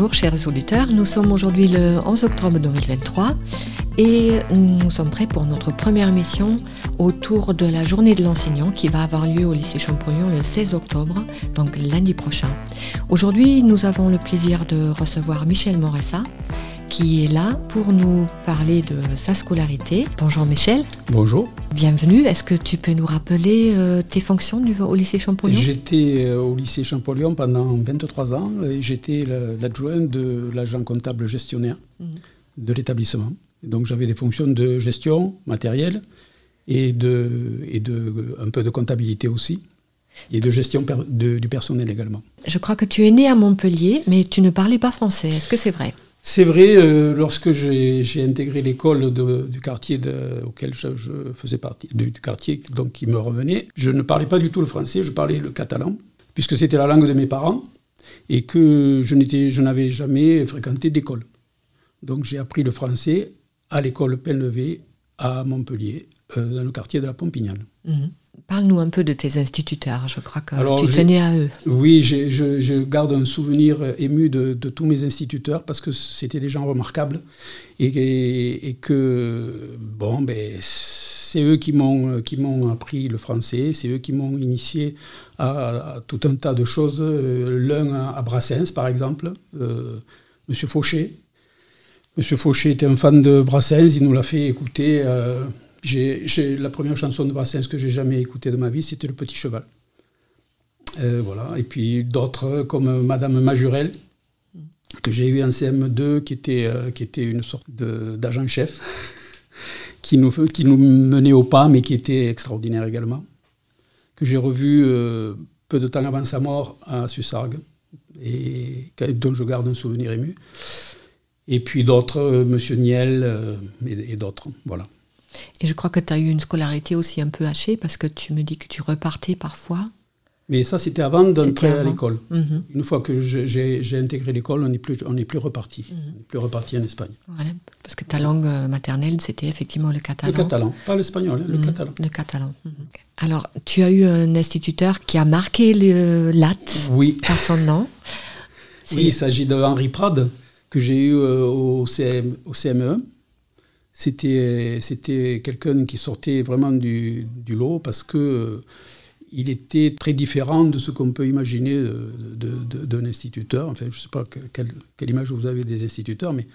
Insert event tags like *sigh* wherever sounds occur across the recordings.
Bonjour chers auditeurs, nous sommes aujourd'hui le 11 octobre 2023 et nous sommes prêts pour notre première émission autour de la journée de l'enseignant qui va avoir lieu au lycée Champollion le 16 octobre, donc lundi prochain. Aujourd'hui, nous avons le plaisir de recevoir Michel Moressa qui est là pour nous parler de sa scolarité. Bonjour Michel. Bonjour. Bienvenue. Est-ce que tu peux nous rappeler euh, tes fonctions au lycée Champollion? J'étais euh, au lycée Champollion pendant 23 ans et j'étais l'adjoint de l'agent comptable gestionnaire mhm. de l'établissement. Donc j'avais des fonctions de gestion matérielle et, de, et de, un peu de comptabilité aussi et de gestion du personnel également. Je crois que tu es né à Montpellier, mais tu ne parlais pas français. Est-ce que c'est vrai? C'est vrai, euh, lorsque j'ai intégré l'école du quartier auquel je, faisais partie, du, quartier donc qui me revenait, je ne parlais pas du tout le français, je parlais le catalan, puisque c'était la langue de mes parents et que je n'avais jamais fréquenté d'école. Donc j'ai appris le français à l'école Pellevé à Montpellier, euh, dans le quartier de la Pompignane. Mhm. Parle-nous un peu de tes instituteurs, je crois que tu tenais à eux. Oui, je, garde un souvenir ému de, tous mes instituteurs parce que c'était des gens remarquables et, que, bon, ben, c'est eux qui m'ont, qui m'ont appris le français, c'est eux qui m'ont initié à, tout un tas de choses. L'un à, Brassens, par exemple, euh, Monsieur Fauché. Monsieur Fauché était un fan de Brassens, il nous l'a fait écouter. Euh, j'ai, la première chanson de Brassens que j'ai jamais écoutée de ma vie, c'était Le Petit Cheval. Euh, voilà. Et puis d'autres comme Madame Majurel, que j'ai eu en CM2, qui était, euh, qui était une sorte d'agent-chef, *laughs* qui, nous, qui nous menait au pas, mais qui était extraordinaire également, que j'ai revu euh, peu de temps avant sa mort à Sussargues, et dont je garde un souvenir ému. Et puis d'autres, Monsieur Niel et d'autres. Voilà. Et je crois que tu as eu une scolarité aussi un peu hachée parce que tu me dis que tu repartais parfois. Mais ça, c'était avant d'entrer à l'école. Mhm. Une fois que j'ai intégré l'école, on n'est plus, on plus reparti. Mhm. On n'est plus reparti en Espagne. Voilà, parce que ta langue euh, maternelle, c'était effectivement le catalan. Le catalan, pas l'espagnol, hein, le mhm. catalan. Le catalan. Alors, tu as eu un instituteur qui a marqué le LAT oui. par son nom. Oui, il s'agit de Henri Prade, que j'ai eu euh, au, CM, au CME c'était, c'était quelqu'un qui sortait vraiment du, du lot parce que euh, il était très différent de ce qu'on peut imaginer d'un instituteur. Enfin, je ne sais pas quelle, quelle, image vous avez des instituteurs, mais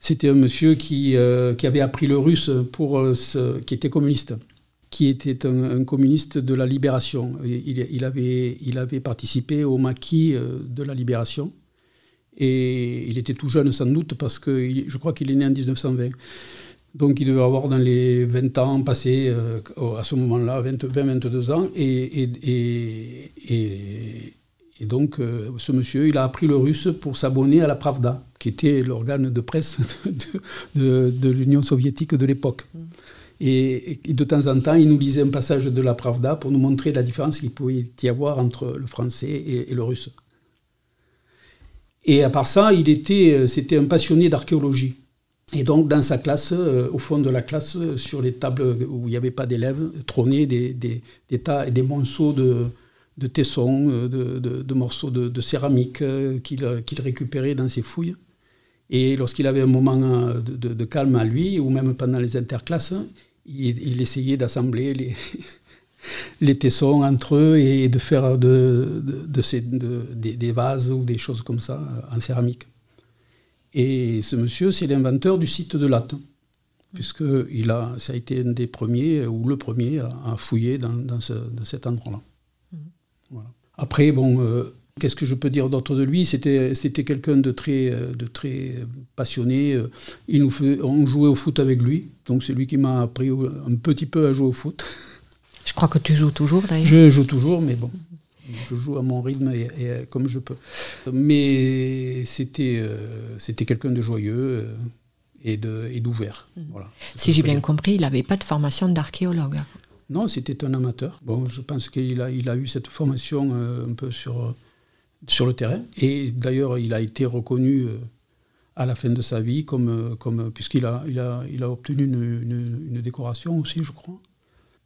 c'était un monsieur qui, euh, qui avait appris le russe pour euh, qui était communiste, qui était un, communiste de la libération. Il, il, avait, il avait participé au maquis de la libération. Et il était tout jeune sans doute parce que je crois qu'il est né en 1920. Donc il devait avoir dans les 20 ans passés euh, à ce moment-là, 20-22 ans. Et, et, et, et donc euh, ce monsieur, il a appris le russe pour s'abonner à la Pravda, qui était l'organe de presse *laughs* de, de, l'Union soviétique de l'époque. Mm. Et, de temps en temps, il nous lisait un passage de la Pravda pour nous montrer la différence qu'il pouvait y avoir entre le français et, le russe. Et à part ça, il était, euh, c'était un passionné d'archéologie. Et donc, dans sa classe, euh, au fond de la classe, euh, sur les tables où il n'y avait pas d'élèves, trônaient des, tas et des monceaux de, de tessons, euh, de, morceaux de, céramique qu'il récupérait dans ses fouilles. Et lorsqu'il avait un moment de, calme à lui, ou même pendant les interclasses, il, essayait d'assembler les, *laughs* les tessons entre eux et de faire de, des vases ou des choses comme ça en céramique. Et ce monsieur, c'est l'inventeur du site de Latte, puisque il a, ça a été un des premiers, ou le premier, à, fouiller dans, dans, cet endroit-là. Mhm. Après, bon, euh, qu'est-ce que je peux dire d'autre de lui? C'était, c'était quelqu'un de très, de très passionné. Il nous fait, on jouait au foot avec lui, donc c'est lui qui m'a appris un petit peu à jouer au foot. Je crois que tu joues toujours d'ailleurs. Je joue toujours, mais bon. Je joue à mon rythme et, comme je peux. Mais c'était euh, c'était quelqu'un de joyeux euh, et d'ouvert. Mmh. Voilà, si j'ai bien compris, il n'avait pas de formation d'archéologue. Non, c'était un amateur. Bon, je pense qu'il a, il a eu cette formation euh, un peu sur, sur le terrain. Et d'ailleurs, il a été reconnu à la fin de sa vie, comme, comme, puisqu'il a, il a, il a obtenu une, une, décoration aussi, je crois.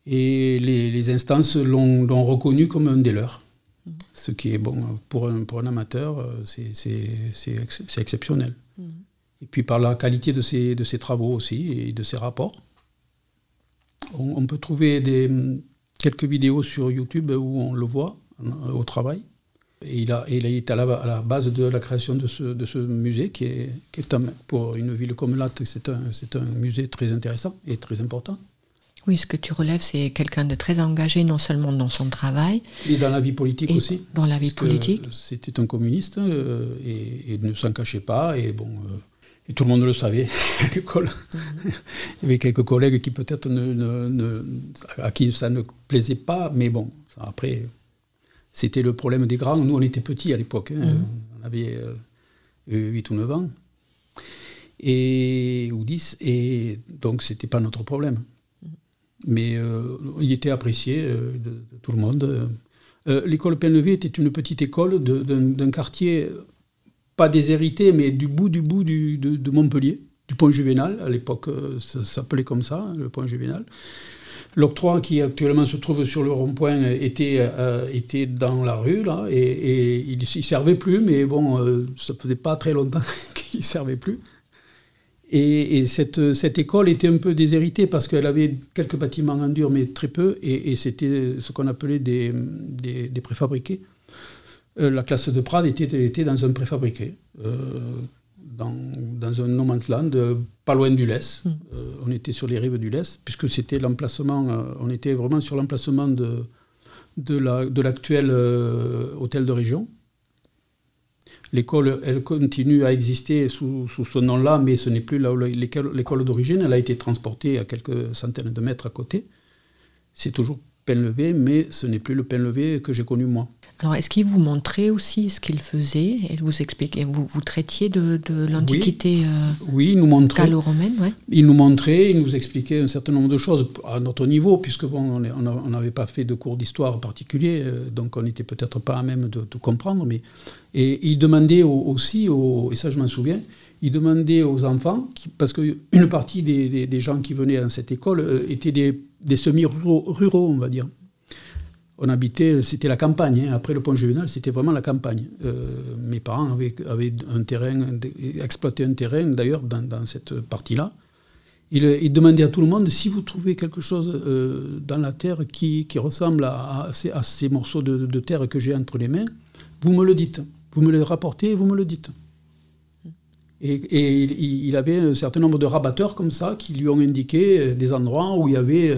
Et les, les instances l'ont reconnu comme un des leurs. Ce qui est bon pour un, pour un amateur, c'est exceptionnel. Et puis par la qualité de ses, de ses travaux aussi et de ses rapports. On, peut trouver des, quelques vidéos sur YouTube où on le voit au travail. Et il, a, il est à la, à la, base de la création de ce, de ce musée, qui est, qui est pour une ville comme Latte, c'est un, un musée très intéressant et très important. Oui, ce que tu relèves, c'est quelqu'un de très engagé, non seulement dans son travail. Et dans la vie politique aussi. Dans la vie politique. C'était un communiste euh, et, ne s'en cachait pas. Et bon. Euh, et tout le monde le savait *laughs* à l'école. Mhm. Il y avait quelques collègues qui peut-être ne, à qui ça ne plaisait pas, mais bon, après, c'était le problème des grands. Nous, on était petits à l'époque, hein. mhm. on avait 8 euh, ou 9 ans, et, ou 10, et donc c'était pas notre problème. Mais euh, il était apprécié euh, de, tout le monde. L'école Penlevé était une petite école d'un quartier pas déshérité, mais du bout du bout de, Montpellier, du point Juvénal. À l'époque, euh, ça s'appelait comme ça, le point Juvénal. L'octroi qui actuellement se trouve sur le rond-point était, euh, était dans la rue, là, et, il ne servait plus, mais bon, euh, ça faisait pas très longtemps *laughs* qu'il ne servait plus. Et, cette, cette, école était un peu déshéritée parce qu'elle avait quelques bâtiments en dur, mais très peu, et, c'était ce qu'on appelait des, des préfabriqués. Euh, la classe de Prades était, dans un préfabriqué, euh, dans, un no man's land, euh, pas loin du Lès. Hmm. on était sur les rives du Lès, puisque c'était l'emplacement, on était vraiment sur l'emplacement de, de l'actuel hôtel de région. L'école, elle continue à exister sous, ce nom-là, mais ce n'est plus l'école d'origine. Elle a été transportée à quelques centaines de mètres à côté. C'est toujours pain levé, mais ce n'est plus le pain levé que j'ai connu moi. Alors, est-ce qu'il vous montrait aussi ce qu'il faisait et vous expliquait, vous, vous traitiez de, l'Antiquité oui, nous montrait, gallo-romaine Il nous montrait, il nous expliquait un certain nombre de choses à notre niveau, puisque bon, on n'avait pas fait de cours d'histoire particulier, euh, donc on n'était peut-être pas à même de, de, comprendre. Mais, et il demandait aussi, et ça je m'en souviens, il demandait aux enfants, parce qu'une partie des, gens qui venaient à cette école euh, étaient des, semi-ruraux, on va dire. On habitait, c'était la campagne. Hein. Après le pont Juvenal, c'était vraiment la campagne. Euh, mes parents avaient, un terrain, exploité un terrain d'ailleurs dans, cette partie-là. Il, demandait à tout le monde si vous trouvez quelque chose euh, dans la terre qui, ressemble à, ces, morceaux de, terre que j'ai entre les mains, vous me le dites. Vous me le rapportez et vous me le dites. Et, il, avait un certain nombre de rabatteurs comme ça qui lui ont indiqué euh, des endroits où il y avait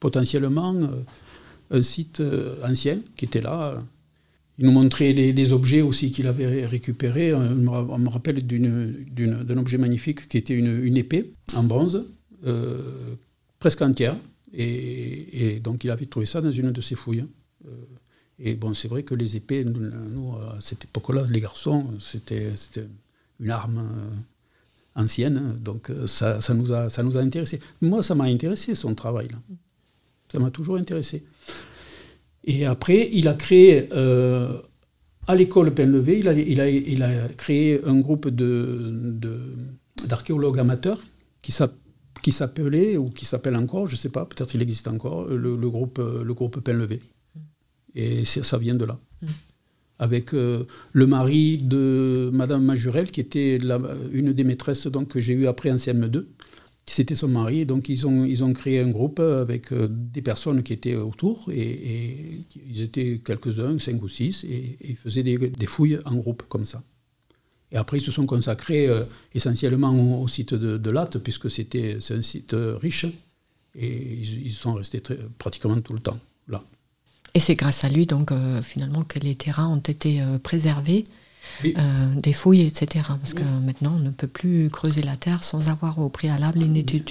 potentiellement un site ancien qui était là. Il nous montrait des, objets aussi qu'il avait récupérés. On me, rappelle d'un objet magnifique qui était une, épée en bronze, presque entière. Et, donc il avait trouvé ça dans une de ses fouilles. et bon, c'est vrai que les épées, nous, à cette époque-là, les garçons, c'était une arme euh, ancienne. Donc euh, ça, ça, nous a, ça nous a intéressé. Moi, ça m'a intéressé, son travail. Là. Ça m'a toujours intéressé. Et après, il a créé, euh, à l'école Penlevé, il a, il, a, il a créé un groupe d'archéologues de, amateurs qui s'appelait, ou qui s'appelle encore, je ne sais pas, peut-être il existe encore, le, groupe, le groupe Penlevé. Et ça vient de là. Mm avec euh, le mari de Madame Majurel, qui était une des maîtresses donc, que j'ai eu après en CM2. C'était son mari, donc ils ont, ils ont créé un groupe avec euh, des personnes qui étaient autour, et, ils étaient quelques-uns, cinq ou six, et, ils faisaient des, fouilles en groupe comme ça. Et après, ils se sont consacrés euh, essentiellement au, site de, Latte, puisque c'était un site riche, et ils, sont restés pratiquement tout le temps là. Et c'est grâce à lui, donc, euh, finalement, que les terrains ont été euh, préservés, euh, des fouilles, etc. Parce que maintenant, on ne peut plus creuser la terre sans avoir au préalable une étude.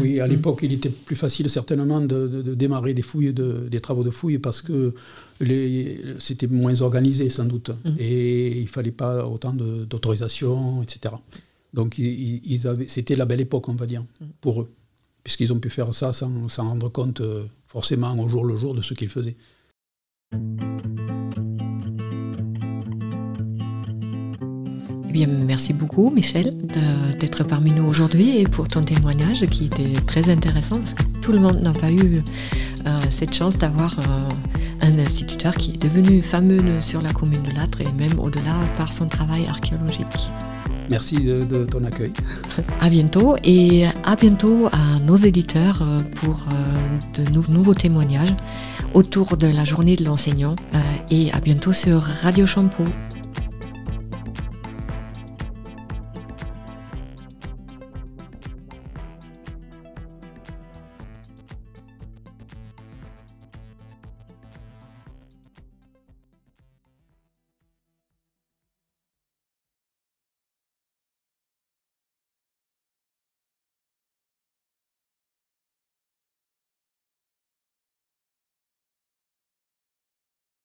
Oui, à l'époque, il était plus facile, certainement, de, démarrer des fouilles, des travaux de fouilles, parce que c'était moins organisé, sans doute. Mm. Et il ne fallait pas autant d'autorisation, etc. Donc, c'était la belle époque, on va dire, mm. pour eux, puisqu'ils ont pu faire ça sans, sans rendre compte forcément au jour le jour de ce qu'ils faisaient. Bien, merci beaucoup Michel d'être parmi nous aujourd'hui et pour ton témoignage qui était très intéressant parce que tout le monde n'a pas eu euh, cette chance d'avoir euh, un instituteur qui est devenu fameux sur la commune de Latre et même au-delà par son travail archéologique. Merci de, ton accueil. *laughs* À bientôt et à bientôt à nos éditeurs euh, pour de nouveaux témoignages autour de la journée de l'enseignant et à bientôt sur Radio Shampoo.